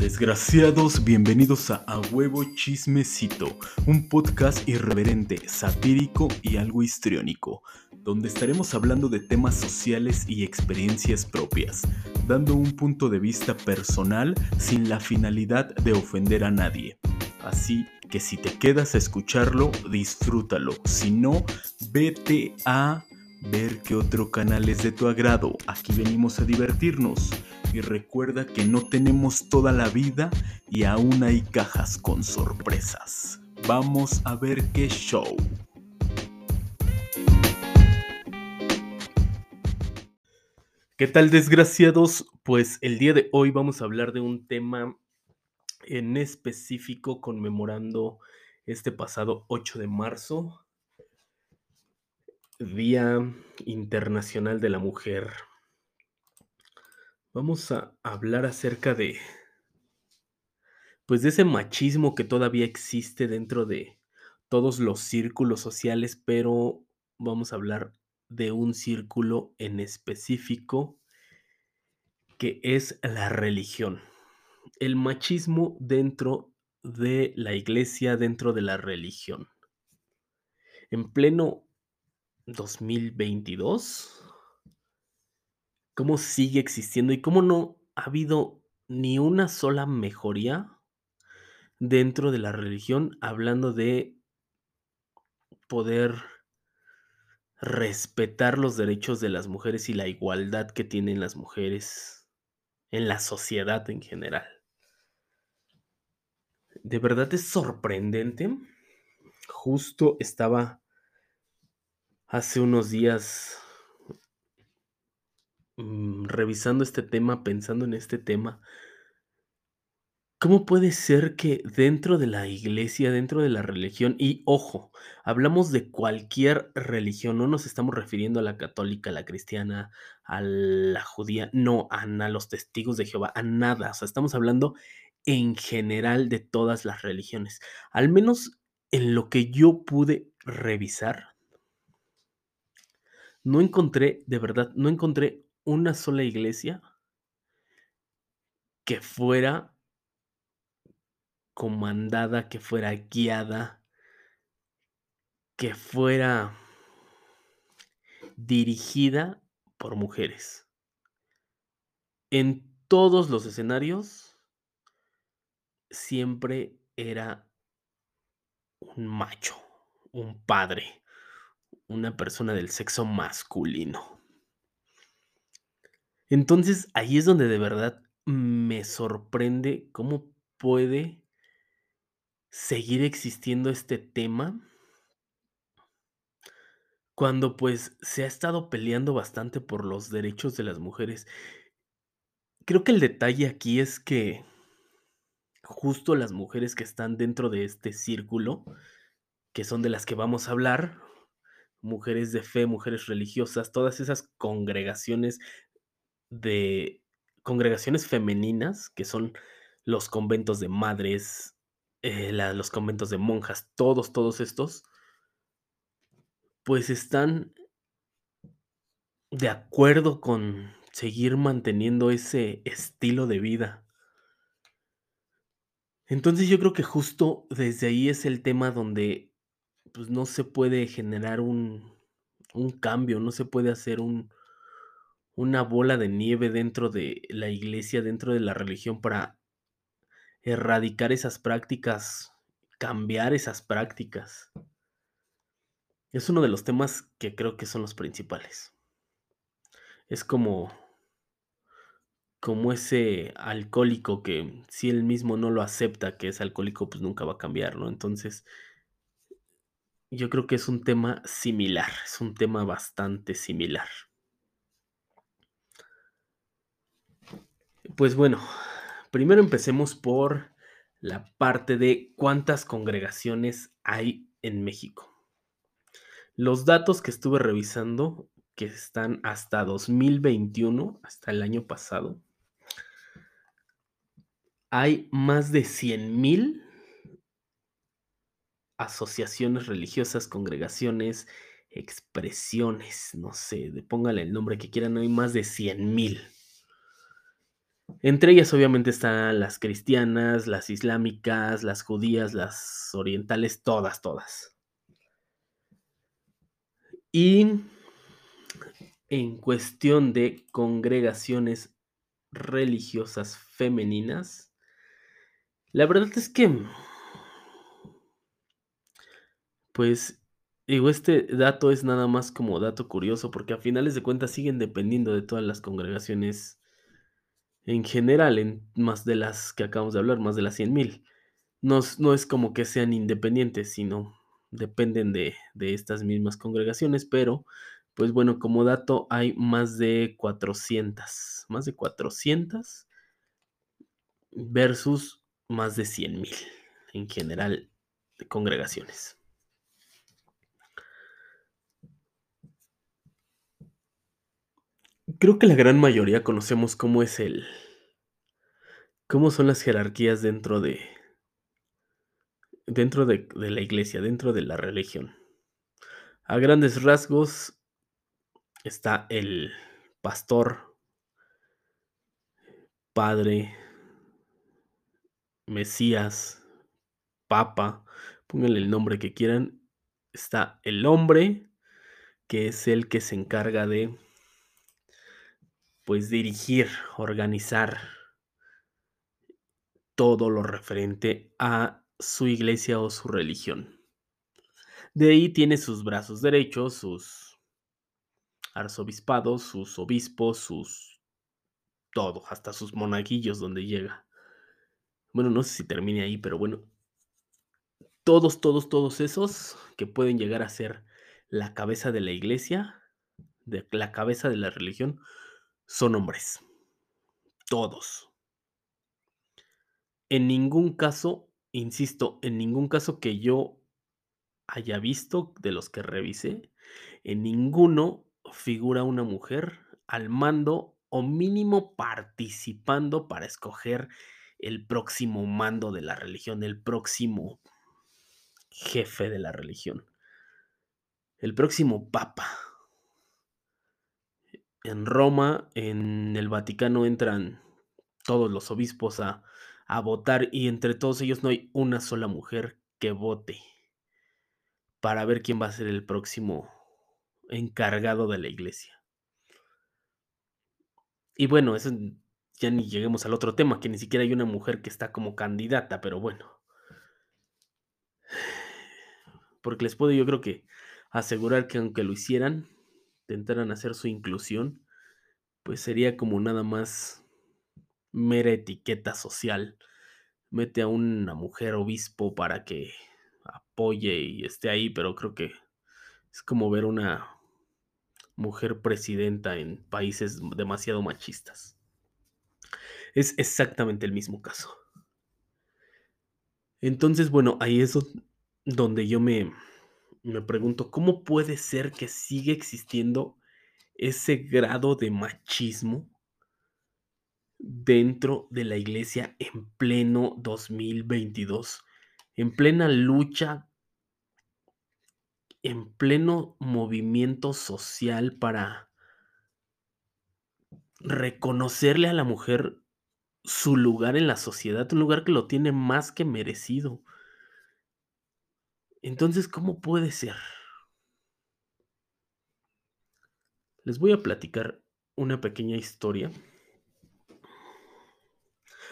Desgraciados, bienvenidos a A Huevo Chismecito, un podcast irreverente, satírico y algo histriónico, donde estaremos hablando de temas sociales y experiencias propias, dando un punto de vista personal sin la finalidad de ofender a nadie. Así que si te quedas a escucharlo, disfrútalo, si no, vete a ver qué otro canal es de tu agrado. Aquí venimos a divertirnos. Y recuerda que no tenemos toda la vida y aún hay cajas con sorpresas. Vamos a ver qué show. ¿Qué tal desgraciados? Pues el día de hoy vamos a hablar de un tema en específico conmemorando este pasado 8 de marzo, Día Internacional de la Mujer. Vamos a hablar acerca de pues de ese machismo que todavía existe dentro de todos los círculos sociales, pero vamos a hablar de un círculo en específico que es la religión. El machismo dentro de la iglesia, dentro de la religión. En pleno 2022, cómo sigue existiendo y cómo no ha habido ni una sola mejoría dentro de la religión, hablando de poder respetar los derechos de las mujeres y la igualdad que tienen las mujeres en la sociedad en general. De verdad es sorprendente. Justo estaba hace unos días mm, revisando este tema, pensando en este tema, ¿cómo puede ser que dentro de la iglesia, dentro de la religión, y ojo, hablamos de cualquier religión, no nos estamos refiriendo a la católica, a la cristiana, a la judía, no, a, a los testigos de Jehová, a nada, o sea, estamos hablando en general de todas las religiones, al menos en lo que yo pude revisar no encontré, de verdad, no encontré una sola iglesia que fuera comandada, que fuera guiada, que fuera dirigida por mujeres. En todos los escenarios siempre era un macho, un padre, una persona del sexo masculino. Entonces, ahí es donde de verdad me sorprende cómo puede seguir existiendo este tema cuando pues se ha estado peleando bastante por los derechos de las mujeres. Creo que el detalle aquí es que justo las mujeres que están dentro de este círculo, que son de las que vamos a hablar, mujeres de fe, mujeres religiosas, todas esas congregaciones de congregaciones femeninas que son los conventos de madres, eh, los conventos de monjas, todos, todos estos, pues están de acuerdo con seguir manteniendo ese estilo de vida. Entonces yo creo que justo desde ahí es el tema donde pues no se puede generar un, un cambio, no se puede hacer un, una bola de nieve dentro de la iglesia, dentro de la religión para erradicar esas prácticas, cambiar esas prácticas. Es uno de los temas que creo que son los principales. Es como como ese alcohólico que si él mismo no lo acepta que es alcohólico, pues nunca va a cambiar, ¿no? Entonces, yo creo que es un tema similar, es un tema bastante similar. Pues bueno, primero empecemos por la parte de cuántas congregaciones hay en México. Los datos que estuve revisando, que están hasta 2021, hasta el año pasado, hay más de 100 mil asociaciones religiosas, congregaciones, expresiones, no sé, póngale el nombre que quieran, hay más de 100 mil. Entre ellas, obviamente, están las cristianas, las islámicas, las judías, las orientales, todas, todas. Y en cuestión de congregaciones religiosas femeninas, la verdad es que pues, digo, este dato es nada más como dato curioso, porque a finales de cuentas siguen dependiendo de todas las congregaciones en general, en más de las que acabamos de hablar, más de las 100,000. No no es como que sean independientes, sino dependen de de estas mismas congregaciones, pero, pues bueno, como dato, hay más de 400, más de 400 versus más de 100,000 en general de congregaciones. Creo que la gran mayoría conocemos cómo es el cómo son las jerarquías dentro de dentro de de la iglesia, dentro de la religión. A grandes rasgos está el pastor padre mesías, papa, pónganle el nombre que quieran. Está el hombre, que es el que se encarga de pues, dirigir, organizar todo lo referente a su iglesia o su religión. De ahí tiene sus brazos derechos, sus arzobispados, sus obispos, sus todo, hasta sus monaguillos donde llega. Bueno, no sé si termine ahí, pero bueno. Todos, todos, todos esos que pueden llegar a ser la cabeza de la iglesia, de la cabeza de la religión, son hombres. Todos. En ningún caso, insisto, en ningún caso que yo haya visto, de los que revisé, en ninguno figura una mujer al mando, o mínimo participando para escoger el próximo mando de la religión, el próximo jefe de la religión. El próximo papa. En Roma, en el Vaticano entran todos los obispos a a votar, y entre todos ellos no hay una sola mujer que vote para ver quién va a ser el próximo encargado de la iglesia. Y bueno, eso ya ni lleguemos al otro tema, que ni siquiera hay una mujer que está como candidata, pero bueno. Porque les puedo yo creo que asegurar que aunque lo hicieran, intentaran hacer su inclusión, pues sería como nada más mera etiqueta social. Mete a una mujer obispo para que apoye y esté ahí, pero creo que es como ver una mujer presidenta en países demasiado machistas. Es exactamente el mismo caso. Entonces, bueno, ahí es donde yo me me pregunto, ¿cómo puede ser que sigue existiendo ese grado de machismo? Dentro de la iglesia en pleno 2022, en plena lucha en pleno movimiento social para reconocerle a la mujer su lugar en la sociedad, un lugar que lo tiene más que merecido. Entonces, ¿cómo puede ser? Les voy a platicar una pequeña historia.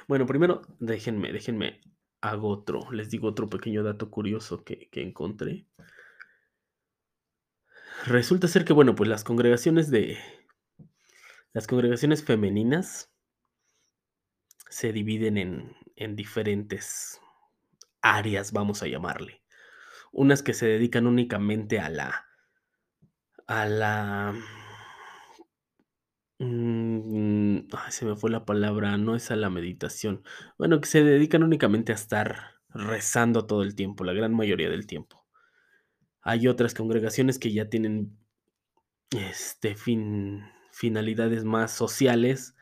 Bueno, primero déjenme déjenme hago otro, les digo otro pequeño dato curioso que encontré. Resulta ser que, bueno, pues las congregaciones de las congregaciones femeninas se dividen en en diferentes áreas, vamos a llamarle. Unas que se dedican únicamente a la a la mm, ay, se me fue la palabra, no es a la meditación. Bueno, que se dedican únicamente a estar rezando todo el tiempo, la gran mayoría del tiempo. Hay otras congregaciones que ya tienen, este, fin finalidades más sociales,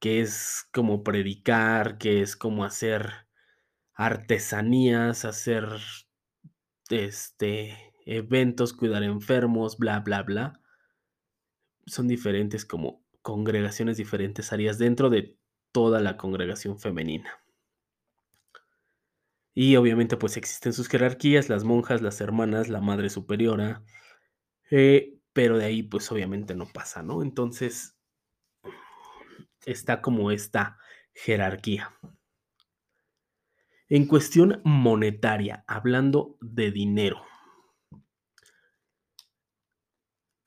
que es como predicar, que es como hacer artesanías, hacer, este, eventos, cuidar enfermos, bla, bla, bla. Son diferentes como congregaciones, diferentes áreas dentro de toda la congregación femenina. Y obviamente pues existen sus jerarquías, las monjas, las hermanas, la madre superiora, eh, pero de ahí pues obviamente no pasa, ¿no? Entonces está como esta jerarquía. En cuestión monetaria, hablando de dinero,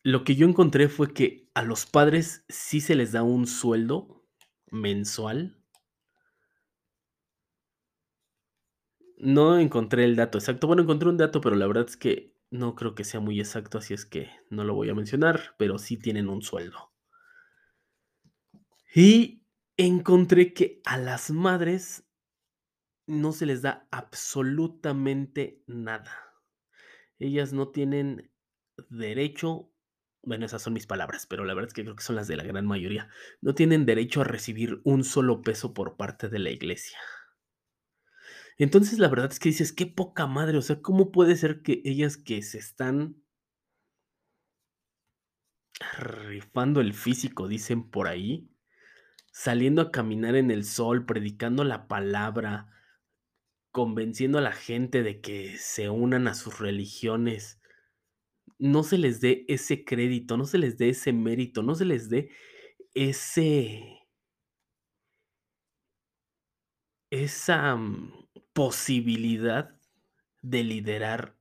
lo que yo encontré fue que a los padres sí se les da un sueldo mensual. No encontré el dato exacto. Bueno, encontré un dato, pero la verdad es que no creo que sea muy exacto, así es que no lo voy a mencionar, pero sí tienen un sueldo. Y encontré que a las madres no se les da absolutamente nada. Ellas no tienen derecho bueno, esas son mis palabras, pero la verdad es que creo que son las de la gran mayoría. No tienen derecho a recibir un solo peso por parte de la iglesia. Entonces, la verdad es que dices, qué poca madre, o sea, ¿cómo puede ser que ellas que se están rifando el físico, dicen por ahí, saliendo a caminar en el sol, predicando la palabra, convenciendo a la gente de que se unan a sus religiones, no se les dé ese crédito, no se les dé ese mérito, no se les dé ese esa mm, posibilidad de liderar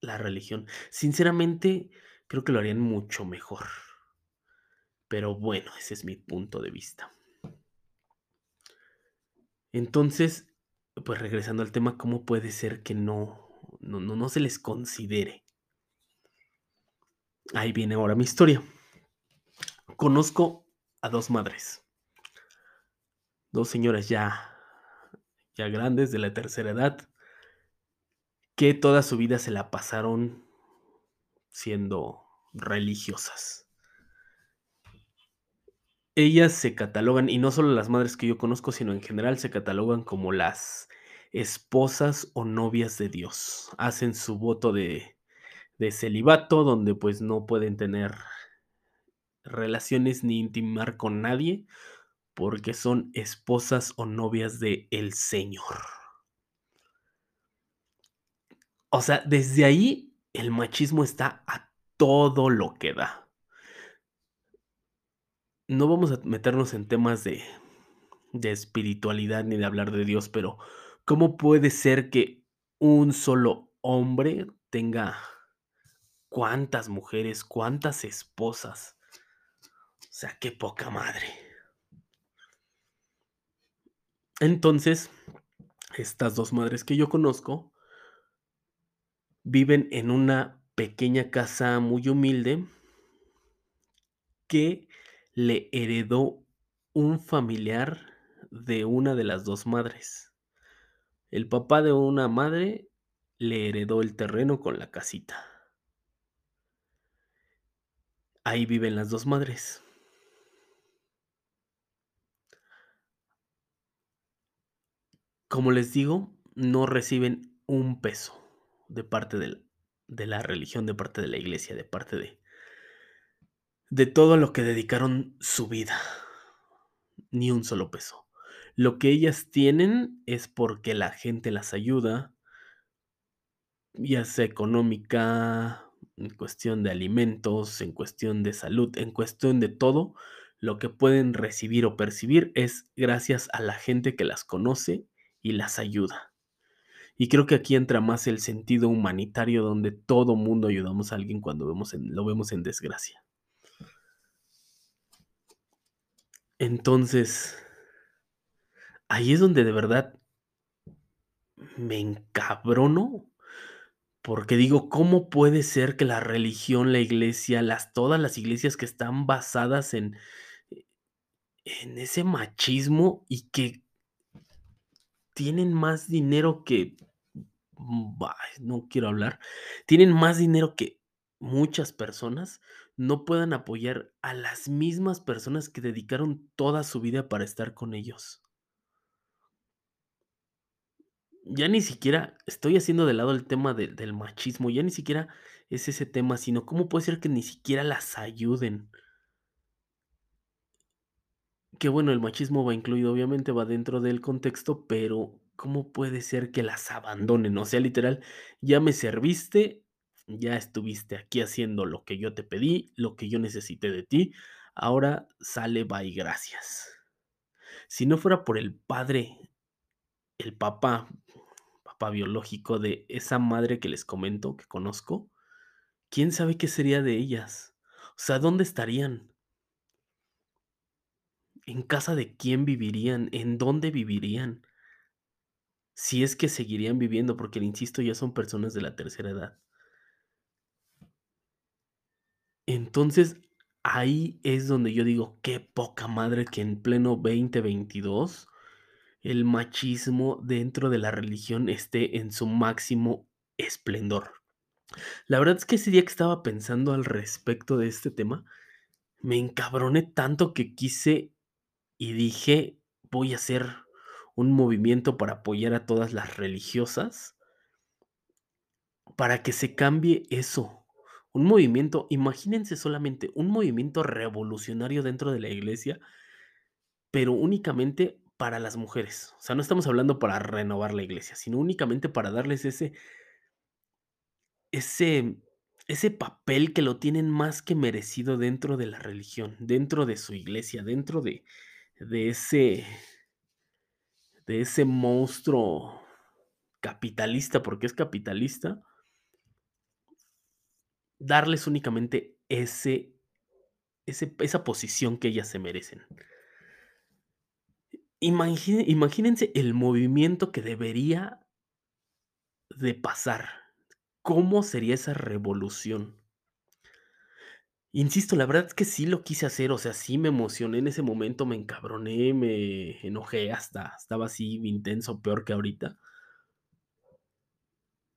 la religión. Sinceramente, creo que lo harían mucho mejor. Pero bueno, ese es mi punto de vista. Entonces, pues regresando al tema, ¿cómo puede ser que no, no, no, no se les considere? Ahí viene ahora mi historia. Conozco a dos madres. Dos señoras ya ya grandes de la tercera edad que toda su vida se la pasaron siendo religiosas. Ellas se catalogan, y no solo las madres que yo conozco, sino en general se catalogan como las esposas o novias de Dios. Hacen su voto de celibato, donde pues no pueden tener relaciones ni intimar con nadie, porque son esposas o novias de el Señor. O sea, desde ahí el machismo está a todo lo que da. No vamos a meternos en temas de, de espiritualidad ni de hablar de Dios, pero ¿cómo puede ser que un solo hombre tenga cuántas mujeres, cuántas esposas. O sea, qué poca madre. Entonces, estas dos madres que yo conozco viven en una pequeña casa muy humilde que le heredó un familiar de una de las dos madres. El papá de una madre le heredó el terreno con la casita. Ahí viven las dos madres. Como les digo, no reciben un peso de parte de la religión, de parte de la iglesia, de parte de, de todo lo que dedicaron su vida. Ni un solo peso. Lo que ellas tienen es porque la gente las ayuda, ya sea económica, en cuestión de alimentos, en cuestión de salud, en cuestión de todo, lo que pueden recibir o percibir es gracias a la gente que las conoce y las ayuda. Y creo que aquí entra más el sentido humanitario donde todo mundo ayudamos a alguien cuando vemos lo vemos en desgracia. Entonces, ahí es donde de verdad me encabrono porque digo, ¿cómo puede ser que la religión, la iglesia, las todas las iglesias que están basadas en en ese machismo y que tienen más dinero que mm, no quiero hablar, tienen más dinero que muchas personas, no puedan apoyar a las mismas personas que dedicaron toda su vida para estar con ellos? Ya ni siquiera estoy haciendo de lado el tema del machismo, ya ni siquiera es ese tema, sino cómo puede ser que ni siquiera las ayuden. Que bueno, el machismo va incluido, obviamente, va dentro del contexto, pero ¿cómo puede ser que las abandonen? O sea, literal, ya me serviste, ya estuviste aquí haciendo lo que yo te pedí, lo que yo necesité de ti, ahora sale, bye, gracias. Si no fuera por el padre, el papá, papá biológico de esa madre que les comento, que conozco, ¿quién sabe qué sería de ellas? O sea, ¿dónde estarían? ¿En casa de quién vivirían? ¿En dónde vivirían? Si es que seguirían viviendo, porque, le insisto, ya son personas de la tercera edad. Entonces, ahí es donde yo digo: "Qué poca madre que en pleno 2022, el machismo dentro de la religión esté en su máximo esplendor". La verdad es que ese día que estaba pensando al respecto de este tema, me encabroné tanto que quise y dije: "Voy a hacer un movimiento para apoyar a todas las religiosas" para que se cambie eso. Un movimiento, imagínense solamente, un movimiento revolucionario dentro de la iglesia pero únicamente para las mujeres. O sea, no estamos hablando para renovar la iglesia, sino únicamente para darles ese ese ese papel que lo tienen más que merecido dentro de la religión, dentro de su iglesia, dentro de de ese de ese monstruo capitalista, porque es capitalista darles únicamente ese esa posición que ellas se merecen. Imagínense el movimiento que debería de pasar, ¿cómo sería esa revolución? Insisto, la verdad es que sí lo quise hacer, o sea, sí me emocioné en ese momento, me encabroné, me enojé, hasta estaba así intenso, peor que ahorita.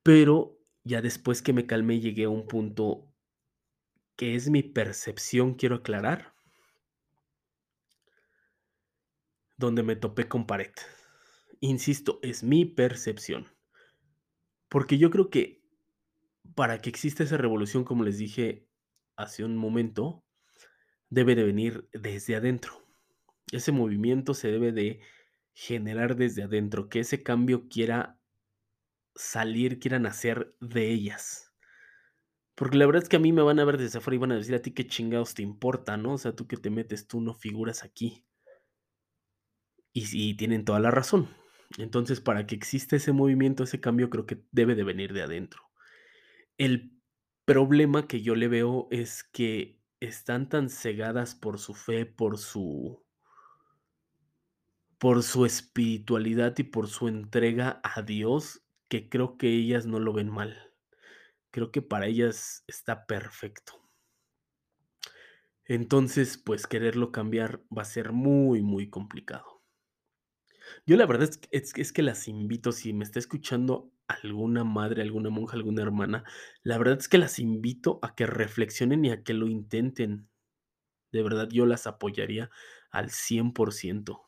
Pero ya después que me calmé, llegué a un punto que es mi percepción, quiero aclarar donde me topé con pared. Insisto, es mi percepción. Porque yo creo que para que exista esa revolución, como les dije hace un momento, debe de venir desde adentro. Ese movimiento se debe de generar desde adentro, que ese cambio quiera salir, quiera nacer de ellas. Porque la verdad es que a mí me van a ver desde afuera y van a decir: "¿A ti qué chingados te importa, no? O sea, ¿tú qué te metes? Tú no figuras aquí". Y tienen toda la razón. Entonces, para que exista ese movimiento, ese cambio, creo que debe de venir de adentro. El problema que yo le veo es que están tan cegadas por su fe, por su por su espiritualidad y por su entrega a Dios, que creo que ellas no lo ven mal. Creo que para ellas está perfecto. Entonces, pues, quererlo cambiar va a ser muy, muy complicado. Yo la verdad es que es es que las invito, si me está escuchando alguna madre, alguna monja, alguna hermana, la verdad es que las invito a que reflexionen y a que lo intenten. De verdad, yo las apoyaría al 100%.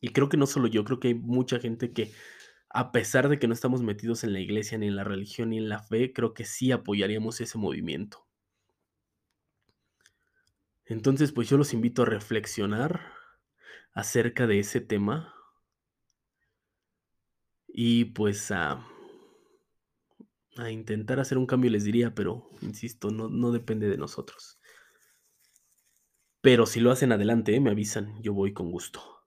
Y creo que no solo yo, creo que hay mucha gente que, a pesar de que no estamos metidos en la iglesia, ni en la religión, ni en la fe, creo que sí apoyaríamos ese movimiento. Entonces, pues, yo los invito a reflexionar acerca de ese tema. Y, pues, a a intentar hacer un cambio, les diría, pero insisto, no depende de nosotros. Pero si lo hacen, adelante, ¿eh? Me avisan, yo voy con gusto.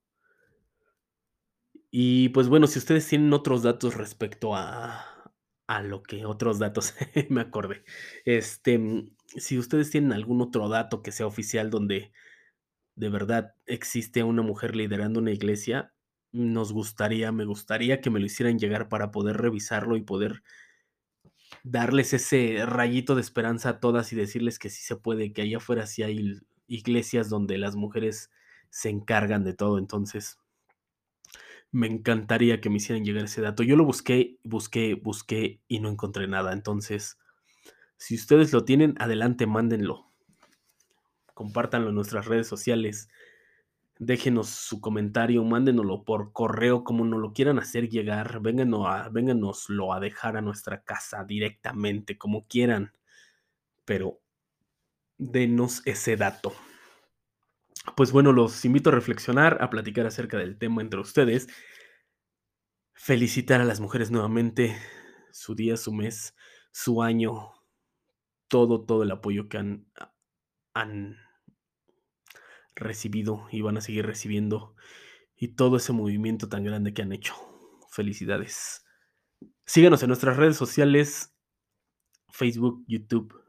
Y, pues, bueno, si ustedes tienen otros datos respecto a a lo que otros datos, me acordé. Este, mm, si ustedes tienen algún otro dato que sea oficial, donde de verdad existe una mujer liderando una iglesia, nos gustaría, me gustaría que me lo hicieran llegar para poder revisarlo y poder darles ese rayito de esperanza a todas y decirles que sí se puede, que allá afuera sí hay iglesias donde las mujeres se encargan de todo. Entonces me encantaría que me hicieran llegar ese dato. Yo lo busqué, busqué, busqué y no encontré nada. Entonces, si ustedes lo tienen, adelante, mándenlo. Compártanlo en nuestras redes sociales. Déjenos su comentario, mándenoslo por correo, como nos lo quieran hacer llegar. Vénganos vénganoslo a dejar a nuestra casa directamente, como quieran, pero denos ese dato. Pues bueno, los invito a reflexionar, a platicar acerca del tema entre ustedes. Felicitar a las mujeres nuevamente, su día, su mes, su año, todo, todo el apoyo que han, han recibido y van a seguir recibiendo y todo ese movimiento tan grande que han hecho. Felicidades. Síganos en nuestras redes sociales, Facebook, YouTube,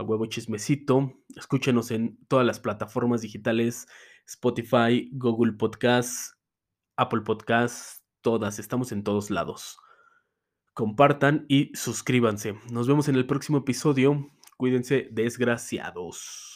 a huevo chismecito. Escúchenos en todas las plataformas digitales, Spotify, Google Podcasts, Apple Podcasts, todas. Estamos en todos lados. Compartan y suscríbanse. Nos vemos en el próximo episodio. Cuídense, desgraciados.